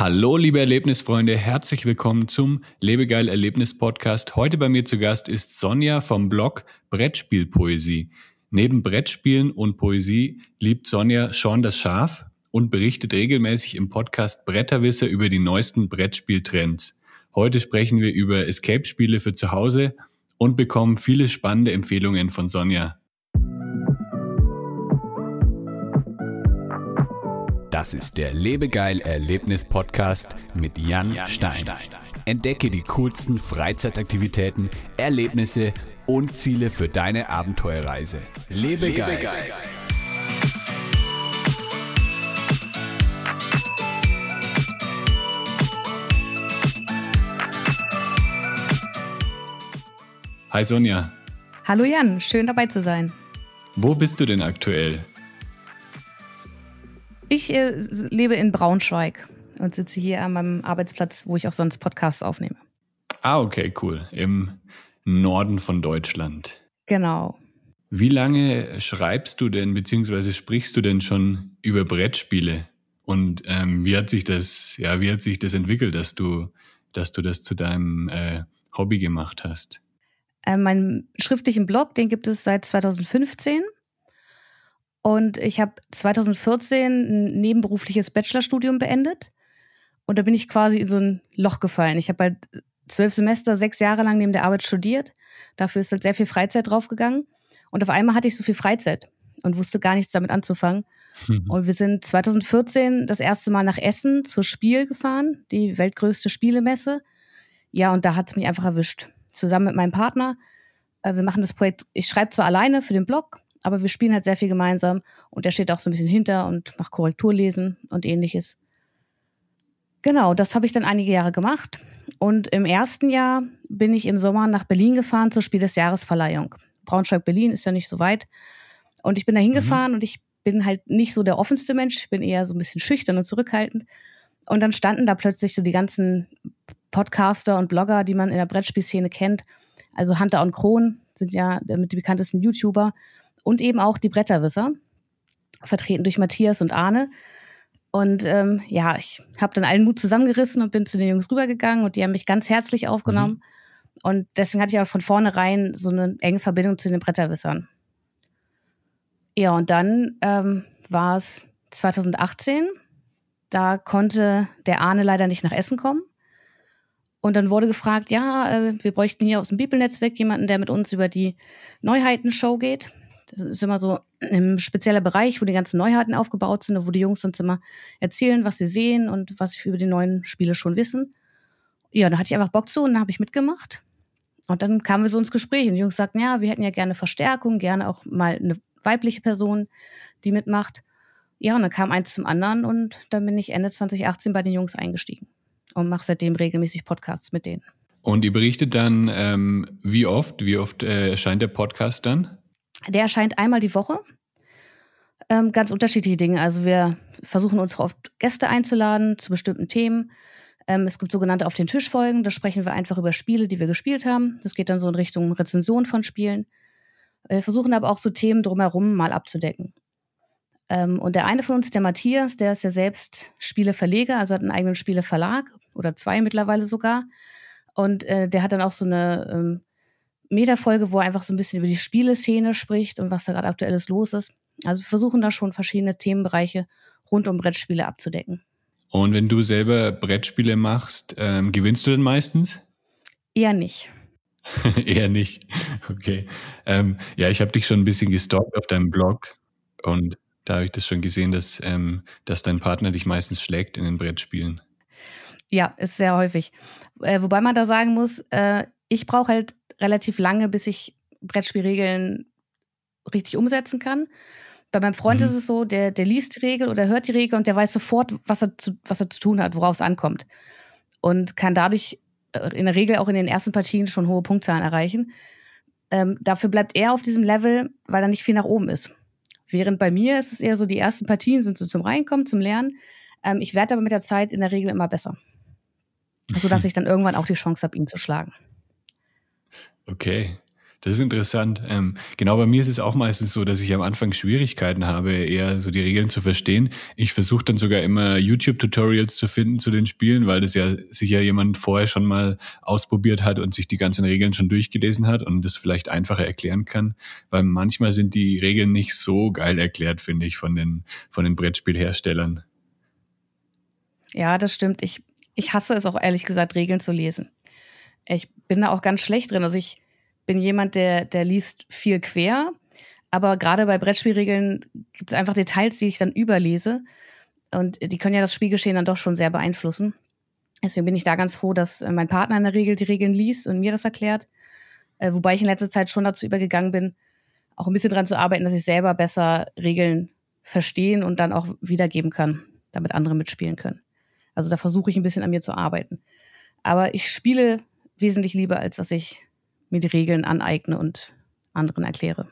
Hallo, liebe Erlebnisfreunde, herzlich willkommen zum Lebegeil Erlebnis Podcast. Heute bei mir zu Gast ist Sonja vom Blog Brettspielpoesie. Neben Brettspielen und Poesie liebt Sonja schon das Schaf und berichtet regelmäßig im Podcast Bretterwisser über die neuesten Brettspieltrends. Heute sprechen wir über Escape-Spiele für zu Hause und bekommen viele spannende Empfehlungen von Sonja. Das ist der Lebegeil Erlebnis Podcast mit Jan, Stein. Entdecke die coolsten Freizeitaktivitäten, Erlebnisse und Ziele für deine Abenteuerreise. Lebegeil. Lebegeil. Hi Sonja. Hallo Jan, schön dabei zu sein. Wo bist du denn aktuell? Ich äh, lebe in Braunschweig und sitze hier an meinem Arbeitsplatz, wo ich auch sonst Podcasts aufnehme. Ah, okay, cool. Im Norden von Deutschland. Genau. Wie lange schreibst du denn, beziehungsweise sprichst du denn schon über Brettspiele? Und ähm, wie hat sich das, ja, wie hat sich das entwickelt, dass du, dass du das zu deinem äh, Hobby gemacht hast? Äh, meinen schriftlichen Blog, den gibt es seit 2015. Und ich habe 2014 ein nebenberufliches Bachelorstudium beendet. Und da bin ich quasi in so ein Loch gefallen. Ich habe halt zwölf Semester, sechs Jahre lang neben der Arbeit studiert. Dafür ist halt sehr viel Freizeit draufgegangen. Und auf einmal hatte ich so viel Freizeit und wusste gar nichts damit anzufangen. Mhm. Und wir sind 2014 das erste Mal nach Essen zur Spiel gefahren, die weltgrößte Spielemesse. Ja, und da hat es mich einfach erwischt. Zusammen mit meinem Partner. Äh, wir machen das Projekt, ich schreibe zwar alleine für den Blog, aber wir spielen halt sehr viel gemeinsam und er steht auch so ein bisschen hinter und macht Korrekturlesen und ähnliches. Genau, das habe ich dann einige Jahre gemacht. Und im ersten Jahr bin ich im Sommer nach Berlin gefahren zur Spiel des Jahresverleihung. Braunschweig-Berlin ist ja nicht so weit. Und ich bin da hingefahren mhm. und ich bin halt nicht so der offenste Mensch. Ich bin eher so ein bisschen schüchtern und zurückhaltend. Und dann standen da plötzlich so die ganzen Podcaster und Blogger, die man in der Brettspielszene kennt. Also Hunter und Kron sind ja mit die bekanntesten YouTuber und eben auch die Bretterwisser, vertreten durch Matthias und Arne. Und ähm, ja, ich habe dann allen Mut zusammengerissen und bin zu den Jungs rübergegangen und die haben mich ganz herzlich aufgenommen. Mhm. Und deswegen hatte ich auch von vornherein so eine enge Verbindung zu den Bretterwissern. Ja, und dann ähm, war es 2018. Da konnte der Arne leider nicht nach Essen kommen. Und dann wurde gefragt, ja, äh, wir bräuchten hier aus dem Bibelnetzwerk jemanden, der mit uns über die Neuheiten-Show geht. Das ist immer so ein spezieller Bereich, wo die ganzen Neuheiten aufgebaut sind, wo die Jungs uns immer erzählen, was sie sehen und was sie über die neuen Spiele schon wissen. Ja, da hatte ich einfach Bock zu und dann habe ich mitgemacht. Und dann kamen wir so ins Gespräch und die Jungs sagten, ja, wir hätten ja gerne Verstärkung, gerne auch mal eine weibliche Person, die mitmacht. Ja, und dann kam eins zum anderen und dann bin ich Ende 2018 bei den Jungs eingestiegen und mache seitdem regelmäßig Podcasts mit denen. Und ihr berichtet dann, ähm, wie oft, wie oft äh, erscheint der Podcast dann? Der erscheint einmal die Woche. Ähm, ganz unterschiedliche Dinge. Also wir versuchen uns oft Gäste einzuladen zu bestimmten Themen. Ähm, es gibt sogenannte Auf den Tisch Folgen. Da sprechen wir einfach über Spiele, die wir gespielt haben. Das geht dann so in Richtung Rezension von Spielen. Wir versuchen aber auch so Themen drumherum mal abzudecken. Ähm, und der eine von uns, der Matthias, der ist ja selbst Spieleverleger, also hat einen eigenen Spieleverlag oder zwei mittlerweile sogar. Und äh, der hat dann auch so eine ähm, Metafolge, wo er einfach so ein bisschen über die Spieleszene spricht und was da gerade aktuelles los ist. Also wir versuchen da schon verschiedene Themenbereiche rund um Brettspiele abzudecken. Und wenn du selber Brettspiele machst, ähm, gewinnst du denn meistens? Eher nicht. Eher nicht. Okay. Ähm, ja, ich habe dich schon ein bisschen gestalkt auf deinem Blog und da habe ich das schon gesehen, dass, ähm, dass dein Partner dich meistens schlägt in den Brettspielen. Ja, ist sehr häufig. Äh, wobei man da sagen muss, äh, ich brauche halt relativ lange, bis ich Brettspielregeln richtig umsetzen kann. Bei meinem Freund mhm. ist es so, der, der liest die Regel oder hört die Regel und der weiß sofort, was er zu, was er zu tun hat, worauf es ankommt. Und kann dadurch äh, in der Regel auch in den ersten Partien schon hohe Punktzahlen erreichen. Ähm, dafür bleibt er auf diesem Level, weil da nicht viel nach oben ist. Während bei mir ist es eher so, die ersten Partien sind so zum Reinkommen, zum Lernen. Ähm, ich werde aber mit der Zeit in der Regel immer besser. Sodass ich dann irgendwann auch die Chance habe, ihn zu schlagen. Okay. Das ist interessant. Ähm, genau bei mir ist es auch meistens so, dass ich am Anfang Schwierigkeiten habe, eher so die Regeln zu verstehen. Ich versuche dann sogar immer YouTube-Tutorials zu finden zu den Spielen, weil das ja sicher jemand vorher schon mal ausprobiert hat und sich die ganzen Regeln schon durchgelesen hat und das vielleicht einfacher erklären kann. Weil manchmal sind die Regeln nicht so geil erklärt, finde ich, von den, von den Brettspielherstellern. Ja, das stimmt. Ich, ich hasse es auch ehrlich gesagt, Regeln zu lesen. Ich bin da auch ganz schlecht drin. Also ich bin jemand, der, der liest viel quer, aber gerade bei Brettspielregeln gibt es einfach Details, die ich dann überlese. Und die können ja das Spielgeschehen dann doch schon sehr beeinflussen. Deswegen bin ich da ganz froh, dass äh, mein Partner in der Regel die Regeln liest und mir das erklärt. Äh, wobei ich in letzter Zeit schon dazu übergegangen bin, auch ein bisschen daran zu arbeiten, dass ich selber besser Regeln verstehen und dann auch wiedergeben kann, damit andere mitspielen können. Also da versuche ich ein bisschen an mir zu arbeiten. Aber ich spiele wesentlich lieber, als dass ich mir die Regeln aneigne und anderen erkläre.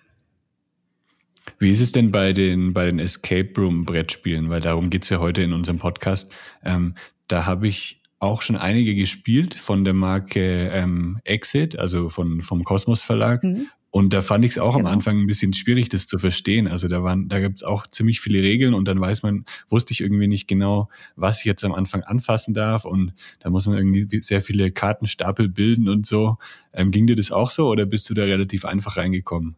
Wie ist es denn bei den, bei den Escape Room Brettspielen? Weil darum geht's ja heute in unserem Podcast. Ähm, da habe ich auch schon einige gespielt von der Marke ähm, Exit, also von, vom Kosmos Verlag. Mhm. Und da fand ich es auch genau. am Anfang ein bisschen schwierig, das zu verstehen. Also da waren, da gibt es auch ziemlich viele Regeln und dann weiß man, wusste ich irgendwie nicht genau, was ich jetzt am Anfang anfassen darf. Und da muss man irgendwie sehr viele Kartenstapel bilden und so. Ähm, ging dir das auch so oder bist du da relativ einfach reingekommen?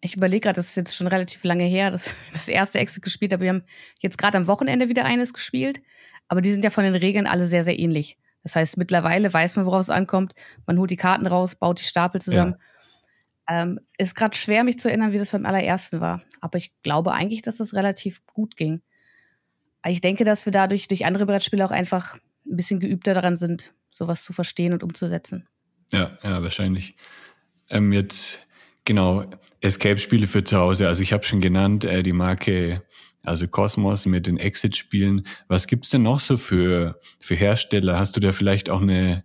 Ich überlege gerade, das ist jetzt schon relativ lange her, dass das erste Exit gespielt habe. Wir haben jetzt gerade am Wochenende wieder eines gespielt, aber die sind ja von den Regeln alle sehr, sehr ähnlich. Das heißt, mittlerweile weiß man, worauf es ankommt. Man holt die Karten raus, baut die Stapel zusammen. Ja ähm, ist gerade schwer, mich zu erinnern, wie das beim allerersten war. Aber ich glaube eigentlich, dass das relativ gut ging. Ich denke, dass wir dadurch durch andere Brettspiele auch einfach ein bisschen geübter daran sind, sowas zu verstehen und umzusetzen. Ja, ja, wahrscheinlich. Ähm, jetzt, genau, Escape-Spiele für zu Hause. Also ich habe schon genannt, äh, die Marke, also Cosmos mit den Exit-Spielen. Was gibt's denn noch so für, für Hersteller? Hast du da vielleicht auch eine,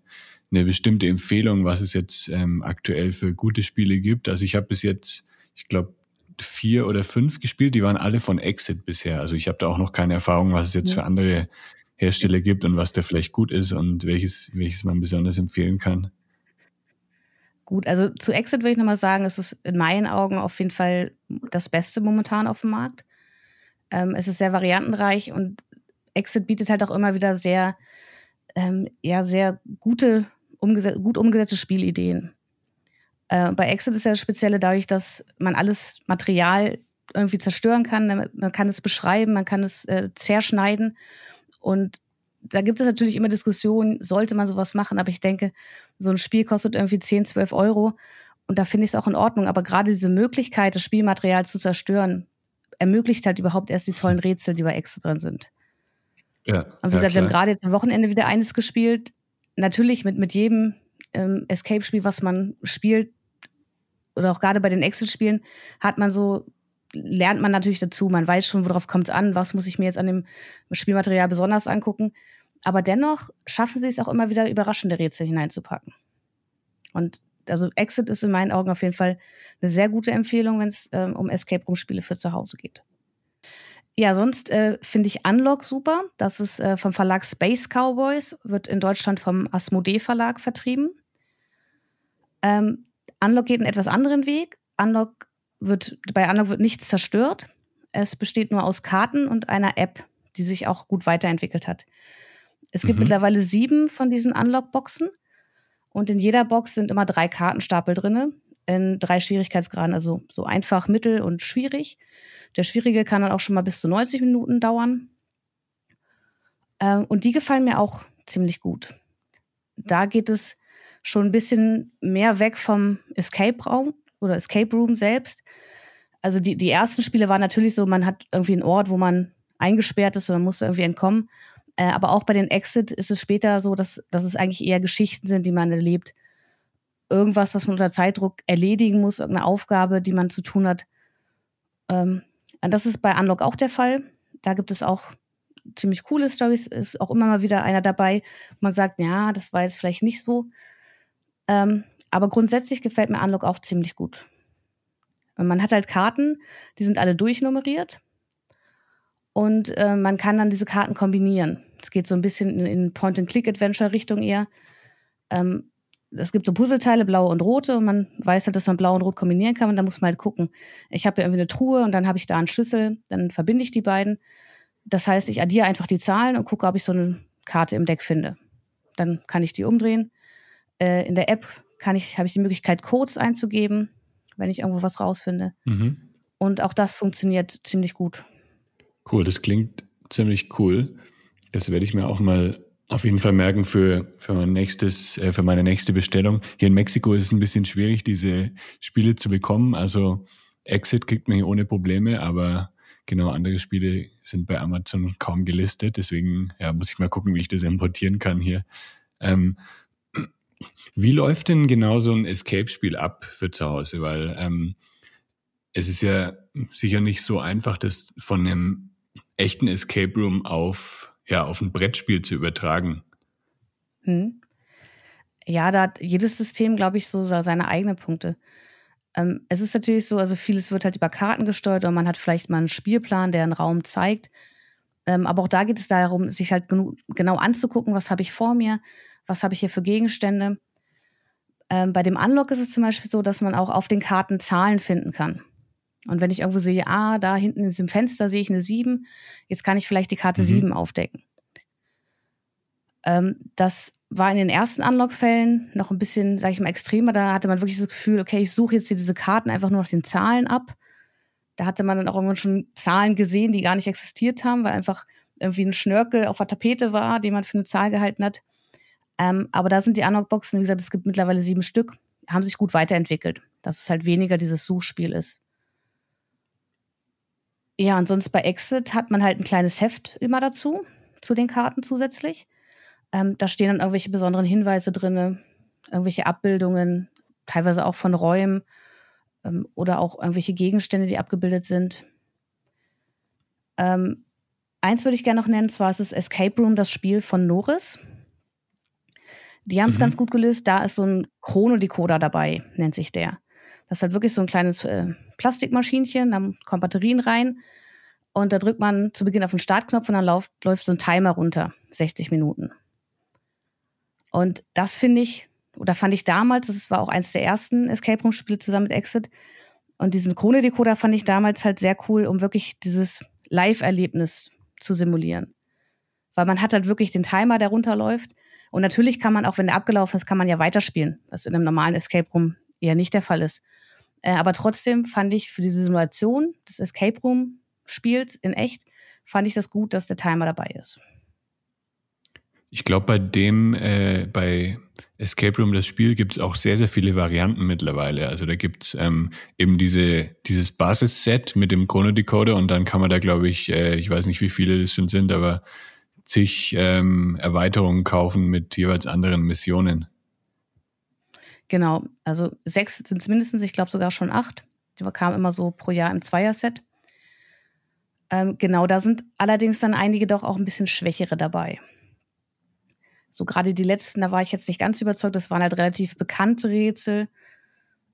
eine bestimmte Empfehlung, was es jetzt ähm, aktuell für gute Spiele gibt. Also ich habe bis jetzt, ich glaube, vier oder fünf gespielt, die waren alle von Exit bisher. Also ich habe da auch noch keine Erfahrung, was es jetzt für andere Hersteller gibt und was da vielleicht gut ist und welches, welches man besonders empfehlen kann. Gut, also zu Exit würde ich nochmal sagen, es ist in meinen Augen auf jeden Fall das Beste momentan auf dem Markt. Ähm, es ist sehr variantenreich und Exit bietet halt auch immer wieder sehr, ähm, ja, sehr gute umgeset gut umgesetzte Spielideen. Äh, bei Exit ist ja das Spezielle dadurch, dass man alles Material irgendwie zerstören kann. Man kann es beschreiben, man kann es äh, zerschneiden. Und da gibt es natürlich immer Diskussionen, sollte man sowas machen. Aber ich denke, so ein Spiel kostet irgendwie 10, 12 Euro. Und da finde ich es auch in Ordnung. Aber gerade diese Möglichkeit, das Spielmaterial zu zerstören, ermöglicht halt überhaupt erst die tollen Rätsel, die bei Exit drin sind. Ja, und wie ja, gesagt, klar. wir haben gerade jetzt am Wochenende wieder eines gespielt natürlich mit, mit jedem ähm, Escape-Spiel, was man spielt, oder auch gerade bei den Excel-Spielen, hat man so, lernt man natürlich dazu. Man weiß schon, worauf kommt es an, was muss ich mir jetzt an dem Spielmaterial besonders angucken. Aber dennoch schaffen sie es auch immer wieder, überraschende Rätsel hineinzupacken. Und also Exit ist in meinen Augen auf jeden Fall eine sehr gute Empfehlung, wenn es ähm, um Escape Room Spiele für zu Hause geht. Ja, sonst äh, finde ich Unlock super. Das ist äh, vom Verlag Space Cowboys, wird in Deutschland vom Asmodee Verlag vertrieben. Ähm, Unlock geht einen etwas anderen Weg. Unlock wird, bei Unlock wird nichts zerstört. Es besteht nur aus Karten und einer App, die sich auch gut weiterentwickelt hat. Es gibt mhm. mittlerweile sieben von diesen Unlock-Boxen und in jeder Box sind immer drei Kartenstapel drin, in drei Schwierigkeitsgraden, also so einfach, mittel und schwierig. Der schwierige kann dann auch schon mal bis zu 90 Minuten dauern. Ähm, und die gefallen mir auch ziemlich gut. Da geht es schon ein bisschen mehr weg vom Escape Raum oder Escape Room selbst. Also die, die ersten Spiele waren natürlich so, man hat irgendwie einen Ort, wo man eingesperrt ist und man muss irgendwie entkommen. Äh, aber auch bei den Exit ist es später so, dass, dass es eigentlich eher Geschichten sind, die man erlebt. Irgendwas, was man unter Zeitdruck erledigen muss, irgendeine Aufgabe, die man zu tun hat. Ähm, das ist bei Unlock auch der Fall. Da gibt es auch ziemlich coole Stories. Ist auch immer mal wieder einer dabei. Man sagt, ja, das war jetzt vielleicht nicht so. Ähm, aber grundsätzlich gefällt mir Unlock auch ziemlich gut. Man hat halt Karten, die sind alle durchnummeriert. Und äh, man kann dann diese Karten kombinieren. Es geht so ein bisschen in, in Point-and-Click-Adventure-Richtung eher. Ähm, es gibt so Puzzleteile, blaue und rote, und man weiß halt, dass man blau und rot kombinieren kann. Und dann muss man halt gucken. Ich habe ja irgendwie eine Truhe und dann habe ich da einen Schlüssel, dann verbinde ich die beiden. Das heißt, ich addiere einfach die Zahlen und gucke, ob ich so eine Karte im Deck finde. Dann kann ich die umdrehen. Äh, in der App kann ich, habe ich die Möglichkeit, Codes einzugeben, wenn ich irgendwo was rausfinde. Mhm. Und auch das funktioniert ziemlich gut. Cool, das klingt ziemlich cool. Das werde ich mir auch mal auf jeden Fall merken für, für mein nächstes, äh, für meine nächste Bestellung. Hier in Mexiko ist es ein bisschen schwierig, diese Spiele zu bekommen. Also Exit kriegt man hier ohne Probleme, aber genau andere Spiele sind bei Amazon kaum gelistet. Deswegen ja, muss ich mal gucken, wie ich das importieren kann hier. Ähm, wie läuft denn genau so ein Escape-Spiel ab für zu Hause? Weil ähm, es ist ja sicher nicht so einfach, das von einem echten Escape Room auf ja, auf ein Brettspiel zu übertragen. Hm. Ja, da hat jedes System, glaube ich, so seine eigenen Punkte. Ähm, es ist natürlich so, also vieles wird halt über Karten gesteuert und man hat vielleicht mal einen Spielplan, der einen Raum zeigt. Ähm, aber auch da geht es darum, sich halt genau anzugucken, was habe ich vor mir, was habe ich hier für Gegenstände. Ähm, bei dem Unlock ist es zum Beispiel so, dass man auch auf den Karten Zahlen finden kann. Und wenn ich irgendwo sehe, ah, da hinten in diesem Fenster sehe ich eine 7, jetzt kann ich vielleicht die Karte mhm. 7 aufdecken. Ähm, das war in den ersten Unlock-Fällen noch ein bisschen, sag ich mal, extremer. Da hatte man wirklich das Gefühl, okay, ich suche jetzt hier diese Karten einfach nur nach den Zahlen ab. Da hatte man dann auch irgendwann schon Zahlen gesehen, die gar nicht existiert haben, weil einfach irgendwie ein Schnörkel auf der Tapete war, den man für eine Zahl gehalten hat. Ähm, aber da sind die Unlock-Boxen, wie gesagt, es gibt mittlerweile sieben Stück, haben sich gut weiterentwickelt, dass es halt weniger dieses Suchspiel ist. Ja, und sonst bei Exit hat man halt ein kleines Heft immer dazu, zu den Karten zusätzlich. Ähm, da stehen dann irgendwelche besonderen Hinweise drin, irgendwelche Abbildungen, teilweise auch von Räumen ähm, oder auch irgendwelche Gegenstände, die abgebildet sind. Ähm, eins würde ich gerne noch nennen, zwar ist es Escape Room, das Spiel von Norris. Die haben es mhm. ganz gut gelöst. Da ist so ein Chronodecoder dabei, nennt sich der. Das ist halt wirklich so ein kleines äh, Plastikmaschinchen, da kommen Batterien rein und da drückt man zu Beginn auf den Startknopf und dann läuft, läuft so ein Timer runter, 60 Minuten. Und das finde ich, oder fand ich damals, das war auch eins der ersten Escape Room-Spiele zusammen mit Exit. Und diesen Krone-Decoder fand ich damals halt sehr cool, um wirklich dieses Live-Erlebnis zu simulieren. Weil man hat halt wirklich den Timer, der runterläuft. Und natürlich kann man, auch wenn der abgelaufen ist, kann man ja weiterspielen, was in einem normalen Escape Room eher nicht der Fall ist. Äh, aber trotzdem fand ich für diese Simulation des Escape Room Spiels in echt, fand ich das gut, dass der Timer dabei ist. Ich glaube, bei dem, äh, bei Escape Room, das Spiel, gibt es auch sehr, sehr viele Varianten mittlerweile. Also da gibt es ähm, eben diese, dieses Basisset mit dem Chrono-Decoder und dann kann man da, glaube ich, äh, ich weiß nicht, wie viele das schon sind, aber zig ähm, Erweiterungen kaufen mit jeweils anderen Missionen. Genau, also sechs sind es mindestens, ich glaube sogar schon acht. Die kamen immer so pro Jahr im Zweierset. Ähm, genau, da sind allerdings dann einige doch auch ein bisschen schwächere dabei. So gerade die letzten, da war ich jetzt nicht ganz überzeugt, das waren halt relativ bekannte Rätsel.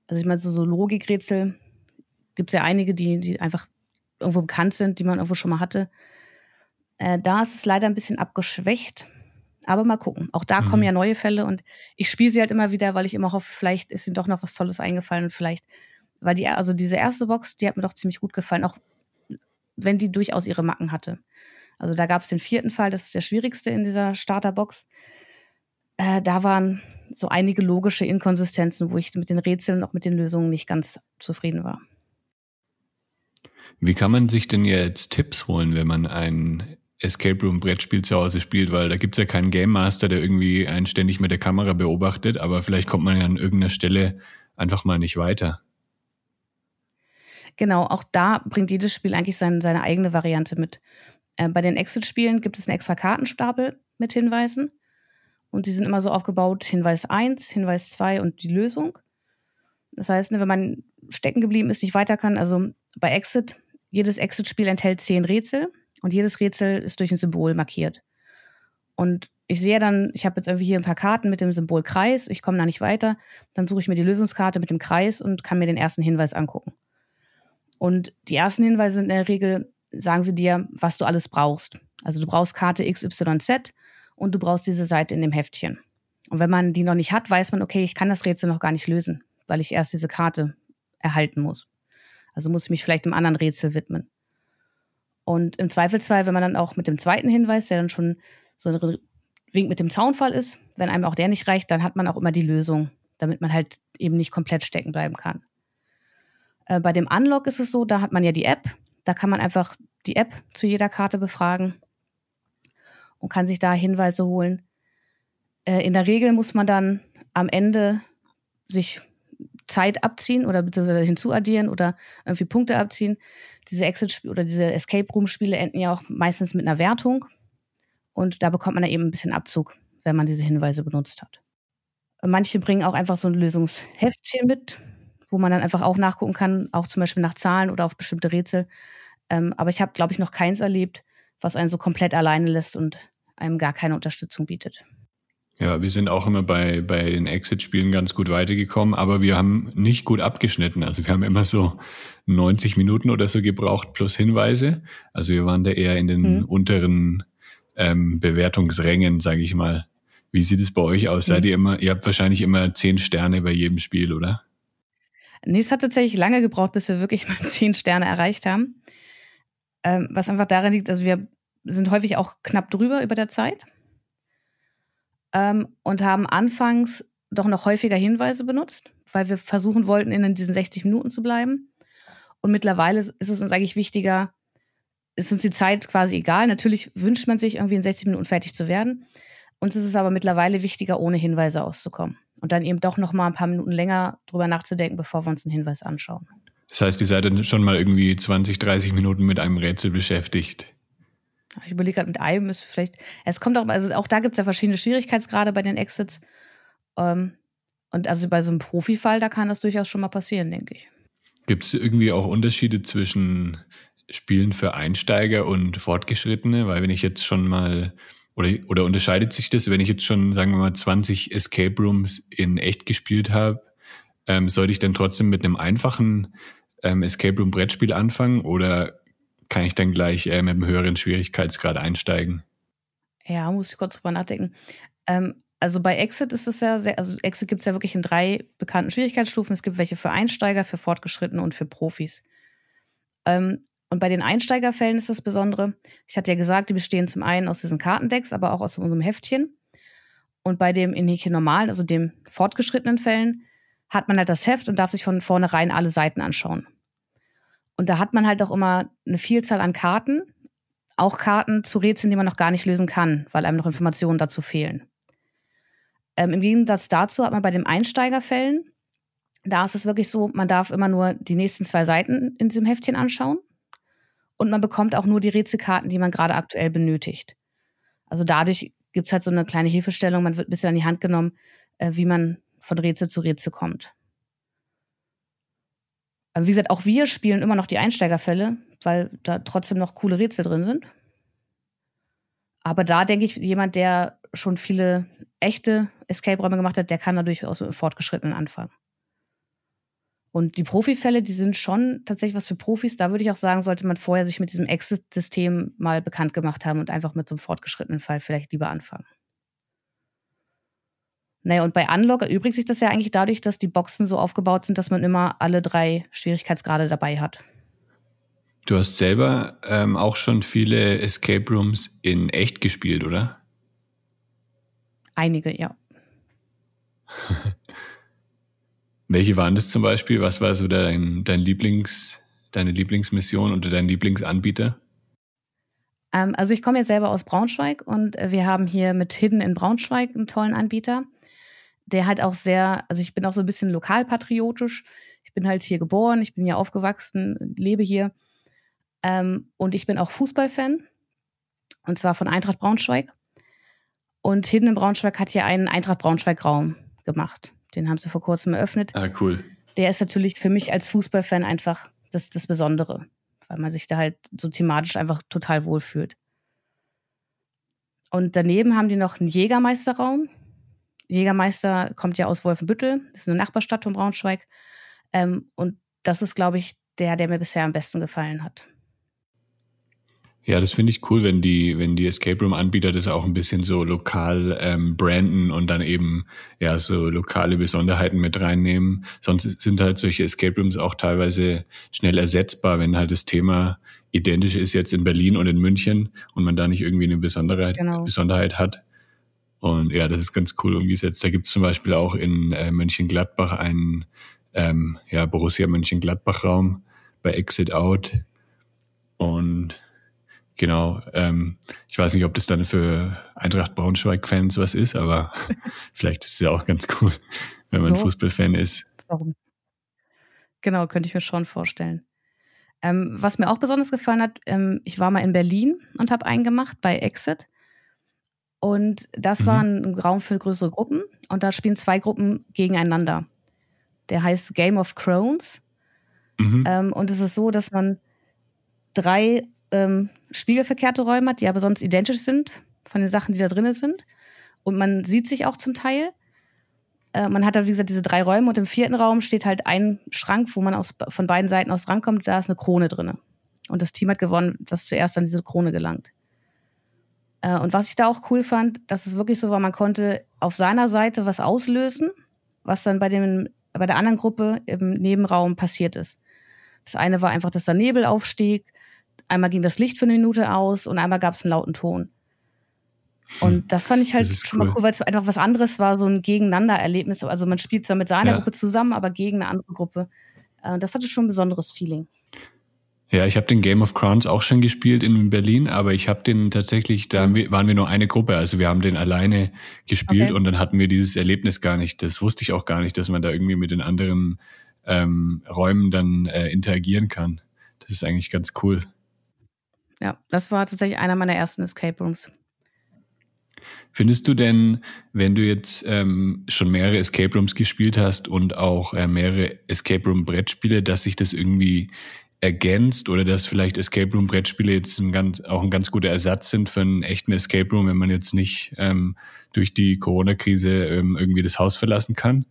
Also ich meine, so, so Logikrätsel gibt es ja einige, die, die einfach irgendwo bekannt sind, die man irgendwo schon mal hatte. Äh, da ist es leider ein bisschen abgeschwächt. Aber mal gucken. Auch da mhm. kommen ja neue Fälle und ich spiele sie halt immer wieder, weil ich immer hoffe, vielleicht ist ihnen doch noch was Tolles eingefallen und vielleicht, weil die, also diese erste Box, die hat mir doch ziemlich gut gefallen, auch wenn die durchaus ihre Macken hatte. Also da gab es den vierten Fall, das ist der schwierigste in dieser Starterbox. Äh, da waren so einige logische Inkonsistenzen, wo ich mit den Rätseln und auch mit den Lösungen nicht ganz zufrieden war. Wie kann man sich denn jetzt Tipps holen, wenn man ein Escape Room Brettspiel zu Hause spielt, weil da gibt es ja keinen Game Master, der irgendwie einen ständig mit der Kamera beobachtet, aber vielleicht kommt man ja an irgendeiner Stelle einfach mal nicht weiter. Genau, auch da bringt jedes Spiel eigentlich sein, seine eigene Variante mit. Äh, bei den Exit-Spielen gibt es einen extra Kartenstapel mit Hinweisen. Und die sind immer so aufgebaut: Hinweis 1, Hinweis 2 und die Lösung. Das heißt, ne, wenn man stecken geblieben ist, nicht weiter kann, also bei Exit, jedes Exit-Spiel enthält zehn Rätsel und jedes Rätsel ist durch ein Symbol markiert. Und ich sehe dann, ich habe jetzt irgendwie hier ein paar Karten mit dem Symbol Kreis, ich komme da nicht weiter, dann suche ich mir die Lösungskarte mit dem Kreis und kann mir den ersten Hinweis angucken. Und die ersten Hinweise sind in der Regel, sagen sie dir, was du alles brauchst. Also du brauchst Karte XYZ und du brauchst diese Seite in dem Heftchen. Und wenn man die noch nicht hat, weiß man, okay, ich kann das Rätsel noch gar nicht lösen, weil ich erst diese Karte erhalten muss. Also muss ich mich vielleicht einem anderen Rätsel widmen. Und im Zweifelsfall, wenn man dann auch mit dem zweiten Hinweis, der dann schon so ein Wink mit dem Zaunfall ist, wenn einem auch der nicht reicht, dann hat man auch immer die Lösung, damit man halt eben nicht komplett stecken bleiben kann. Äh, bei dem Unlock ist es so, da hat man ja die App, da kann man einfach die App zu jeder Karte befragen und kann sich da Hinweise holen. Äh, in der Regel muss man dann am Ende sich Zeit abziehen oder beziehungsweise hinzuaddieren oder irgendwie Punkte abziehen. Diese Exit- oder diese Escape Room-Spiele enden ja auch meistens mit einer Wertung. Und da bekommt man dann eben ein bisschen Abzug, wenn man diese Hinweise benutzt hat. Manche bringen auch einfach so ein Lösungsheftchen mit, wo man dann einfach auch nachgucken kann, auch zum Beispiel nach Zahlen oder auf bestimmte Rätsel. Ähm, aber ich habe, glaube ich, noch keins erlebt, was einen so komplett alleine lässt und einem gar keine Unterstützung bietet. Ja, wir sind auch immer bei, bei den Exit-Spielen ganz gut weitergekommen, aber wir haben nicht gut abgeschnitten. Also wir haben immer so 90 Minuten oder so gebraucht plus Hinweise. Also wir waren da eher in den mhm. unteren ähm, Bewertungsrängen, sage ich mal. Wie sieht es bei euch aus? Mhm. Seid ihr immer, ihr habt wahrscheinlich immer zehn Sterne bei jedem Spiel, oder? Nee, es hat tatsächlich lange gebraucht, bis wir wirklich mal zehn Sterne erreicht haben. Ähm, was einfach daran liegt, also wir sind häufig auch knapp drüber über der Zeit ähm, und haben anfangs doch noch häufiger Hinweise benutzt, weil wir versuchen wollten, in diesen 60 Minuten zu bleiben. Und mittlerweile ist es uns eigentlich wichtiger, ist uns die Zeit quasi egal. Natürlich wünscht man sich irgendwie in 60 Minuten fertig zu werden. Uns ist es aber mittlerweile wichtiger, ohne Hinweise auszukommen. Und dann eben doch noch mal ein paar Minuten länger drüber nachzudenken, bevor wir uns einen Hinweis anschauen. Das heißt, ihr seid dann schon mal irgendwie 20, 30 Minuten mit einem Rätsel beschäftigt. Ich überlege gerade mit einem ist vielleicht. Es kommt auch, also auch da gibt es ja verschiedene Schwierigkeitsgrade bei den Exits. Ähm, und also bei so einem Profifall, da kann das durchaus schon mal passieren, denke ich. Gibt es irgendwie auch Unterschiede zwischen Spielen für Einsteiger und Fortgeschrittene? Weil wenn ich jetzt schon mal, oder, oder unterscheidet sich das, wenn ich jetzt schon, sagen wir mal, 20 Escape Rooms in echt gespielt habe, ähm, sollte ich dann trotzdem mit einem einfachen ähm, Escape Room Brettspiel anfangen oder kann ich dann gleich äh, mit einem höheren Schwierigkeitsgrad einsteigen? Ja, muss ich kurz drüber nachdenken. Ähm, also bei Exit ist es ja sehr, also Exit gibt es ja wirklich in drei bekannten Schwierigkeitsstufen. Es gibt welche für Einsteiger, für Fortgeschrittene und für Profis. Ähm, und bei den Einsteigerfällen ist das Besondere, ich hatte ja gesagt, die bestehen zum einen aus diesen Kartendecks, aber auch aus unserem Heftchen. Und bei dem in Häkchen normalen, also dem fortgeschrittenen Fällen, hat man halt das Heft und darf sich von vornherein alle Seiten anschauen. Und da hat man halt auch immer eine Vielzahl an Karten, auch Karten zu Rätseln, die man noch gar nicht lösen kann, weil einem noch Informationen dazu fehlen. Ähm, Im Gegensatz dazu hat man bei den Einsteigerfällen, da ist es wirklich so, man darf immer nur die nächsten zwei Seiten in diesem Heftchen anschauen und man bekommt auch nur die Rätselkarten, die man gerade aktuell benötigt. Also dadurch gibt es halt so eine kleine Hilfestellung, man wird ein bisschen an die Hand genommen, äh, wie man von Rätsel zu Rätsel kommt. Wie gesagt, auch wir spielen immer noch die Einsteigerfälle, weil da trotzdem noch coole Rätsel drin sind. Aber da denke ich, jemand, der schon viele echte Escape-Räume gemacht hat, der kann da durchaus mit fortgeschrittenen anfangen. Und die Profifälle, die sind schon tatsächlich was für Profis. Da würde ich auch sagen, sollte man vorher sich mit diesem Exit-System mal bekannt gemacht haben und einfach mit so einem fortgeschrittenen Fall vielleicht lieber anfangen. Naja, und bei Unlock erübrigt sich das ja eigentlich dadurch, dass die Boxen so aufgebaut sind, dass man immer alle drei Schwierigkeitsgrade dabei hat. Du hast selber ähm, auch schon viele Escape Rooms in echt gespielt, oder? Einige, ja. Welche waren das zum Beispiel? Was war so dein, dein Lieblings, deine Lieblingsmission oder dein Lieblingsanbieter? Ähm, also ich komme jetzt selber aus Braunschweig und wir haben hier mit Hidden in Braunschweig einen tollen Anbieter der halt auch sehr, also ich bin auch so ein bisschen lokalpatriotisch. Ich bin halt hier geboren, ich bin hier aufgewachsen, lebe hier. Ähm, und ich bin auch Fußballfan. Und zwar von Eintracht Braunschweig. Und Hidden in Braunschweig hat hier einen Eintracht Braunschweig-Raum gemacht. Den haben sie vor kurzem eröffnet. Ah, cool. Der ist natürlich für mich als Fußballfan einfach das, das Besondere, weil man sich da halt so thematisch einfach total wohlfühlt. Und daneben haben die noch einen Jägermeisterraum. Jägermeister kommt ja aus Wolfenbüttel, das ist eine Nachbarstadt von Braunschweig. Ähm, und das ist, glaube ich, der, der mir bisher am besten gefallen hat. Ja, das finde ich cool, wenn die, wenn die Escape Room Anbieter das auch ein bisschen so lokal ähm, branden und dann eben ja so lokale Besonderheiten mit reinnehmen. Sonst sind halt solche Escape Rooms auch teilweise schnell ersetzbar, wenn halt das Thema identisch ist jetzt in Berlin und in München und man da nicht irgendwie eine Besonderheit, genau. Besonderheit hat. Und ja, das ist ganz cool umgesetzt. Da gibt es zum Beispiel auch in äh, Mönchengladbach einen ähm, ja, Borussia Mönchengladbach-Raum bei Exit Out. Und genau, ähm, ich weiß nicht, ob das dann für Eintracht Braunschweig-Fans was ist, aber vielleicht ist es ja auch ganz cool, wenn man so. Fußballfan ist. Warum? Genau, könnte ich mir schon vorstellen. Ähm, was mir auch besonders gefallen hat, ähm, ich war mal in Berlin und habe einen gemacht bei Exit. Und das mhm. war ein Raum für größere Gruppen. Und da spielen zwei Gruppen gegeneinander. Der heißt Game of Crones. Mhm. Ähm, und es ist so, dass man drei ähm, spiegelverkehrte Räume hat, die aber sonst identisch sind von den Sachen, die da drin sind. Und man sieht sich auch zum Teil. Äh, man hat da, wie gesagt, diese drei Räume und im vierten Raum steht halt ein Schrank, wo man aus, von beiden Seiten aus rankommt. Da ist eine Krone drin. Und das Team hat gewonnen, das zuerst an diese Krone gelangt. Äh, und was ich da auch cool fand, dass es wirklich so war, man konnte auf seiner Seite was auslösen, was dann bei, dem, bei der anderen Gruppe im Nebenraum passiert ist. Das eine war einfach, dass der Nebel aufstieg, einmal ging das Licht für eine Minute aus und einmal gab es einen lauten Ton. Und hm. das fand ich halt schon cool. mal cool, weil es einfach was anderes war, so ein Gegeneinander-Erlebnis. Also man spielt zwar mit seiner ja. Gruppe zusammen, aber gegen eine andere Gruppe. Äh, das hatte schon ein besonderes Feeling. Ja, ich habe den Game of Crowns auch schon gespielt in Berlin, aber ich habe den tatsächlich, da waren wir nur eine Gruppe, also wir haben den alleine gespielt okay. und dann hatten wir dieses Erlebnis gar nicht. Das wusste ich auch gar nicht, dass man da irgendwie mit den anderen ähm, Räumen dann äh, interagieren kann. Das ist eigentlich ganz cool. Ja, das war tatsächlich einer meiner ersten Escape Rooms. Findest du denn, wenn du jetzt ähm, schon mehrere Escape Rooms gespielt hast und auch äh, mehrere Escape Room Brettspiele, dass sich das irgendwie ergänzt oder dass vielleicht Escape Room Brettspiele jetzt ein ganz, auch ein ganz guter Ersatz sind für einen echten Escape Room, wenn man jetzt nicht ähm, durch die Corona-Krise ähm, irgendwie das Haus verlassen kann?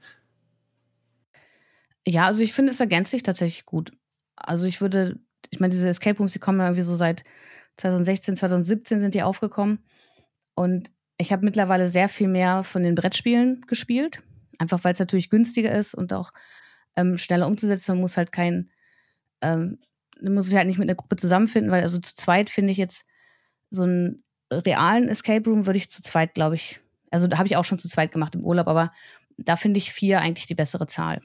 Ja, also ich finde, es ergänzt sich tatsächlich gut. Also ich würde, ich meine, diese Escape Rooms, die kommen ja irgendwie so seit 2016, 2017 sind die aufgekommen. Und ich habe mittlerweile sehr viel mehr von den Brettspielen gespielt. Einfach weil es natürlich günstiger ist und auch ähm, schneller umzusetzen. Man muss halt kein ähm, dann muss ich halt nicht mit einer Gruppe zusammenfinden, weil also zu zweit finde ich jetzt so einen realen Escape Room würde ich zu zweit, glaube ich, also da habe ich auch schon zu zweit gemacht im Urlaub, aber da finde ich vier eigentlich die bessere Zahl.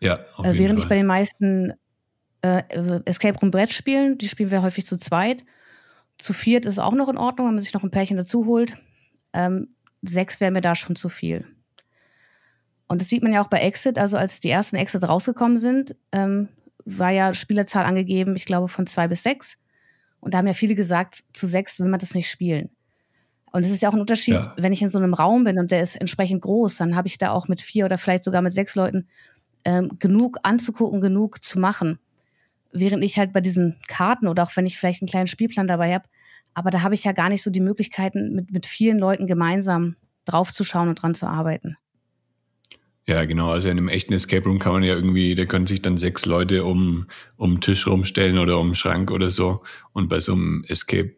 Ja, auf äh, jeden Während Fall. ich bei den meisten äh, Escape Room Brettspielen, die spielen wir häufig zu zweit. Zu viert ist auch noch in Ordnung, wenn man sich noch ein Pärchen dazu holt. Ähm, sechs wäre mir da schon zu viel. Und das sieht man ja auch bei Exit, also als die ersten Exit rausgekommen sind, ähm, war ja Spielerzahl angegeben, ich glaube, von zwei bis sechs. Und da haben ja viele gesagt, zu sechs will man das nicht spielen. Und es ist ja auch ein Unterschied, ja. wenn ich in so einem Raum bin und der ist entsprechend groß, dann habe ich da auch mit vier oder vielleicht sogar mit sechs Leuten ähm, genug anzugucken, genug zu machen. Während ich halt bei diesen Karten oder auch wenn ich vielleicht einen kleinen Spielplan dabei habe, aber da habe ich ja gar nicht so die Möglichkeiten, mit, mit vielen Leuten gemeinsam draufzuschauen und dran zu arbeiten. Ja, genau. Also in einem echten Escape Room kann man ja irgendwie, da können sich dann sechs Leute um, um den Tisch rumstellen oder um den Schrank oder so. Und bei so einem Escape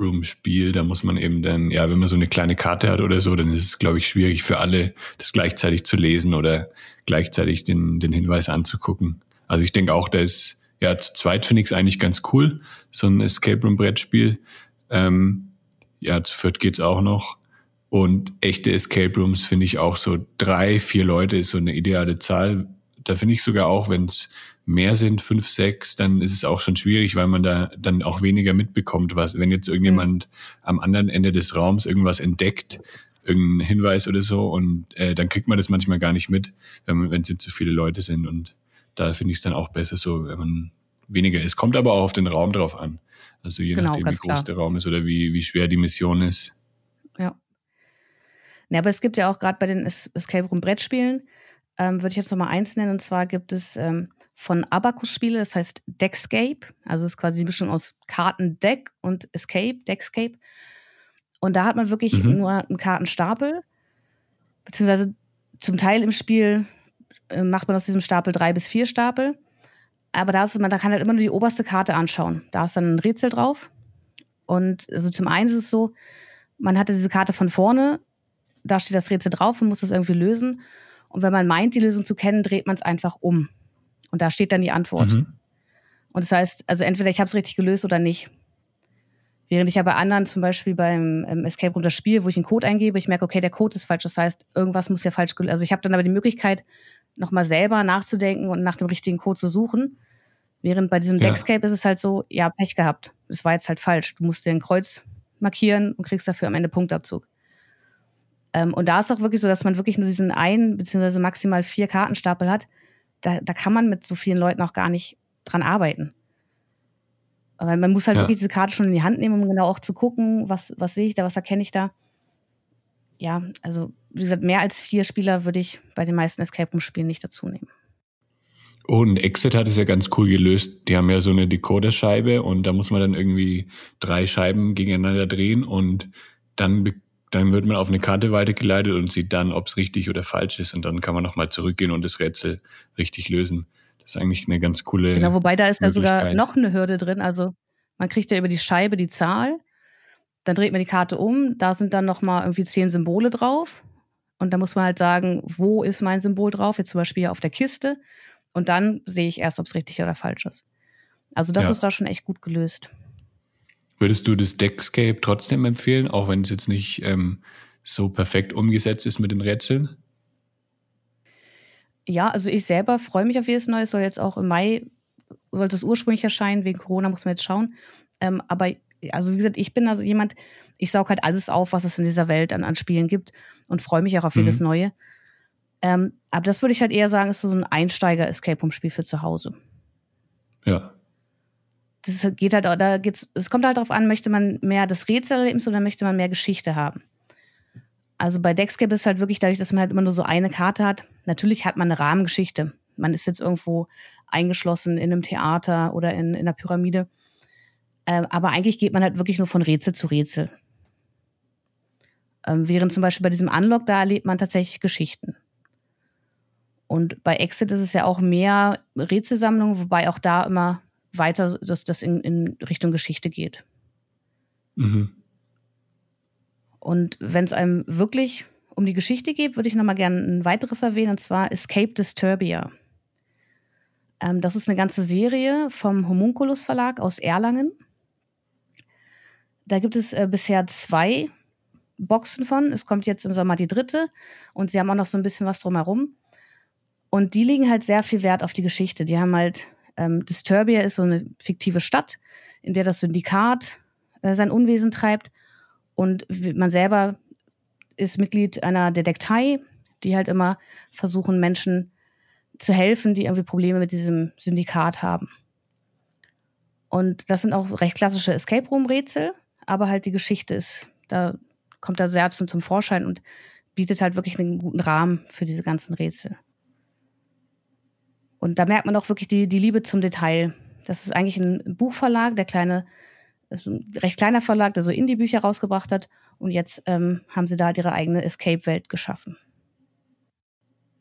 Room Spiel, da muss man eben dann, ja, wenn man so eine kleine Karte hat oder so, dann ist es, glaube ich, schwierig für alle, das gleichzeitig zu lesen oder gleichzeitig den, den Hinweis anzugucken. Also ich denke auch, da ist, ja, zu zweit finde ich es eigentlich ganz cool, so ein Escape Room Brettspiel. Ähm, ja, zu viert geht's auch noch. Und echte Escape Rooms finde ich auch so drei, vier Leute ist so eine ideale Zahl. Da finde ich sogar auch, wenn es mehr sind, fünf, sechs, dann ist es auch schon schwierig, weil man da dann auch weniger mitbekommt, was, wenn jetzt irgendjemand mhm. am anderen Ende des Raums irgendwas entdeckt, irgendeinen Hinweis oder so, und äh, dann kriegt man das manchmal gar nicht mit, wenn wenn es jetzt zu viele Leute sind. Und da finde ich es dann auch besser so, wenn man weniger ist. Kommt aber auch auf den Raum drauf an. Also je genau, nachdem, wie groß klar. der Raum ist oder wie, wie schwer die Mission ist. Ja. Ja, aber es gibt ja auch gerade bei den Escape Room Brettspielen, ähm, würde ich jetzt noch mal eins nennen, und zwar gibt es ähm, von Abacus Spiele, das heißt Deckscape, also es ist quasi die Mischung aus Kartendeck und Escape, Deckscape. Und da hat man wirklich mhm. nur einen Kartenstapel, beziehungsweise zum Teil im Spiel äh, macht man aus diesem Stapel drei bis vier Stapel. Aber da, ist man, da kann halt immer nur die oberste Karte anschauen. Da ist dann ein Rätsel drauf. Und also zum einen ist es so, man hatte diese Karte von vorne, da steht das Rätsel drauf und muss das irgendwie lösen. Und wenn man meint, die Lösung zu kennen, dreht man es einfach um. Und da steht dann die Antwort. Mhm. Und das heißt, also entweder ich habe es richtig gelöst oder nicht. Während ich ja bei anderen, zum Beispiel beim ähm, Escape Room das Spiel, wo ich einen Code eingebe, ich merke, okay, der Code ist falsch. Das heißt, irgendwas muss ja falsch gelöst. Also ich habe dann aber die Möglichkeit, nochmal selber nachzudenken und nach dem richtigen Code zu suchen. Während bei diesem ja. Deckscape ist es halt so, ja, Pech gehabt. Das war jetzt halt falsch. Du musst dir ein Kreuz markieren und kriegst dafür am Ende Punktabzug. Ähm, und da ist auch wirklich so, dass man wirklich nur diesen einen beziehungsweise maximal vier Kartenstapel hat. Da, da kann man mit so vielen Leuten auch gar nicht dran arbeiten. Weil man muss halt ja. wirklich diese Karte schon in die Hand nehmen, um genau auch zu gucken, was, was sehe ich da, was erkenne ich da. Ja, also wie gesagt, mehr als vier Spieler würde ich bei den meisten Escape Room-Spielen nicht dazu nehmen. und Exit hat es ja ganz cool gelöst. Die haben ja so eine Decoder-Scheibe und da muss man dann irgendwie drei Scheiben gegeneinander drehen und dann, dann wird man auf eine Karte weitergeleitet und sieht dann, ob es richtig oder falsch ist und dann kann man nochmal zurückgehen und das Rätsel richtig lösen. Das ist eigentlich eine ganz coole. Genau, wobei da ist ja sogar noch eine Hürde drin. Also man kriegt ja über die Scheibe die Zahl, dann dreht man die Karte um, da sind dann nochmal irgendwie zehn Symbole drauf. Und da muss man halt sagen, wo ist mein Symbol drauf? Jetzt zum Beispiel hier auf der Kiste. Und dann sehe ich erst, ob es richtig oder falsch ist. Also das ja. ist da schon echt gut gelöst. Würdest du das Deckscape trotzdem empfehlen, auch wenn es jetzt nicht ähm, so perfekt umgesetzt ist mit den Rätseln? Ja, also ich selber freue mich auf jedes Neue. Es soll jetzt auch im Mai, sollte es ursprünglich erscheinen, wegen Corona muss man jetzt schauen. Ähm, aber also wie gesagt, ich bin also jemand, ich saug halt alles auf, was es in dieser Welt an, an Spielen gibt und freue mich auch auf jedes mhm. Neue. Ähm, aber das würde ich halt eher sagen, ist so ein Einsteiger-Escape Room-Spiel für zu Hause. Ja. Das geht halt, da geht's, es kommt halt darauf an, möchte man mehr des Rätselerlebnis oder möchte man mehr Geschichte haben. Also bei Deckscape ist halt wirklich dadurch, dass man halt immer nur so eine Karte hat. Natürlich hat man eine Rahmengeschichte. Man ist jetzt irgendwo eingeschlossen in einem Theater oder in, in einer Pyramide. Ähm, aber eigentlich geht man halt wirklich nur von Rätsel zu Rätsel. Ähm, während zum Beispiel bei diesem Unlock, da erlebt man tatsächlich Geschichten. Und bei Exit ist es ja auch mehr Rätselsammlung, wobei auch da immer weiter das, das in, in Richtung Geschichte geht. Mhm. Und wenn es einem wirklich um die Geschichte geht, würde ich noch mal gerne ein weiteres erwähnen, und zwar Escape Disturbia. Ähm, das ist eine ganze Serie vom Homunculus Verlag aus Erlangen. Da gibt es äh, bisher zwei Boxen von. Es kommt jetzt im Sommer die dritte und sie haben auch noch so ein bisschen was drumherum. Und die legen halt sehr viel Wert auf die Geschichte. Die haben halt, ähm, Disturbia ist so eine fiktive Stadt, in der das Syndikat äh, sein Unwesen treibt. Und man selber ist Mitglied einer Detektei, die halt immer versuchen, Menschen zu helfen, die irgendwie Probleme mit diesem Syndikat haben. Und das sind auch recht klassische Escape Room-Rätsel, aber halt die Geschichte ist, da kommt da sehr zum, zum Vorschein und bietet halt wirklich einen guten Rahmen für diese ganzen Rätsel. Und da merkt man auch wirklich die, die Liebe zum Detail. Das ist eigentlich ein Buchverlag, der kleine ein recht kleiner Verlag, der so Indie-Bücher rausgebracht hat. Und jetzt ähm, haben sie da ihre eigene Escape-Welt geschaffen.